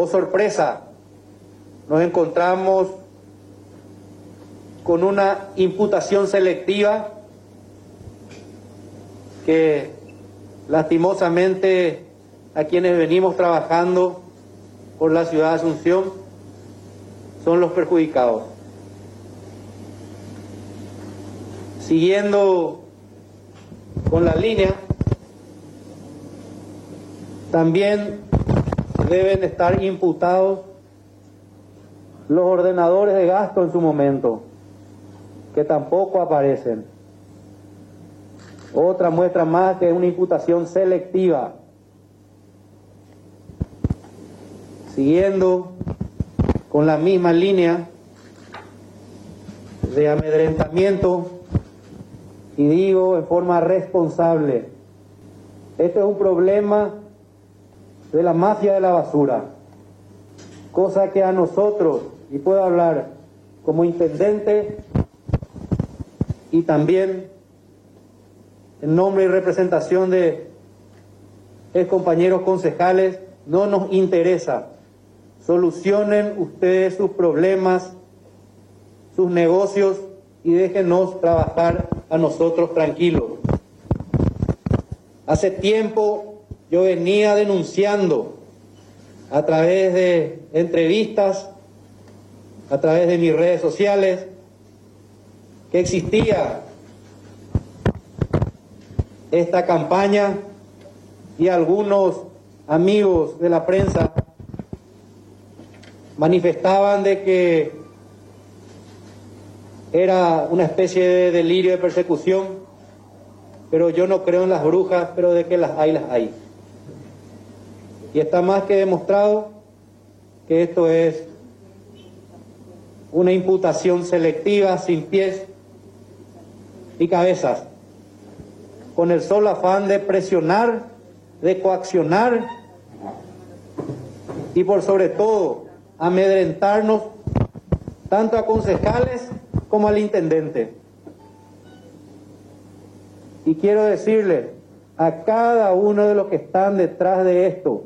Oh sorpresa, nos encontramos con una imputación selectiva que lastimosamente a quienes venimos trabajando por la ciudad de Asunción son los perjudicados. Siguiendo con la línea, también deben estar imputados los ordenadores de gasto en su momento, que tampoco aparecen. Otra muestra más que es una imputación selectiva. Siguiendo con la misma línea de amedrentamiento, y digo en forma responsable, este es un problema de la mafia de la basura, cosa que a nosotros, y puedo hablar como intendente y también en nombre y representación de compañeros concejales, no nos interesa. Solucionen ustedes sus problemas, sus negocios y déjenos trabajar a nosotros tranquilos. Hace tiempo yo venía denunciando a través de entrevistas, a través de mis redes sociales, que existía esta campaña y algunos amigos de la prensa manifestaban de que era una especie de delirio de persecución, pero yo no creo en las brujas, pero de que las hay, las hay. Y está más que demostrado que esto es una imputación selectiva sin pies y cabezas con el solo afán de presionar, de coaccionar y por sobre todo amedrentarnos tanto a concejales como al intendente. Y quiero decirle a cada uno de los que están detrás de esto,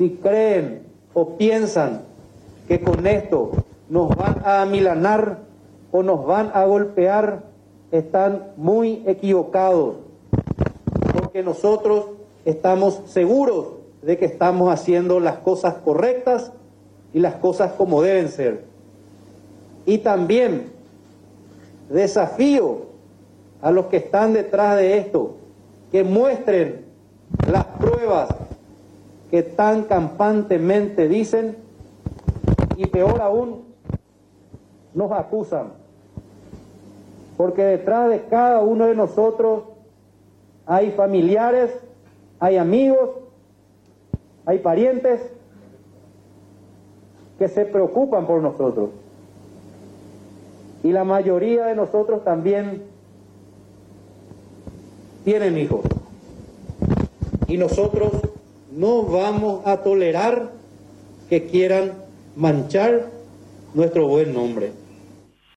si creen o piensan que con esto nos van a amilanar o nos van a golpear, están muy equivocados, porque nosotros estamos seguros de que estamos haciendo las cosas correctas y las cosas como deben ser. Y también desafío a los que están detrás de esto que muestren las pruebas que tan campantemente dicen y peor aún nos acusan porque detrás de cada uno de nosotros hay familiares, hay amigos, hay parientes que se preocupan por nosotros. Y la mayoría de nosotros también tienen hijos. Y nosotros no vamos a tolerar que quieran manchar nuestro buen nombre.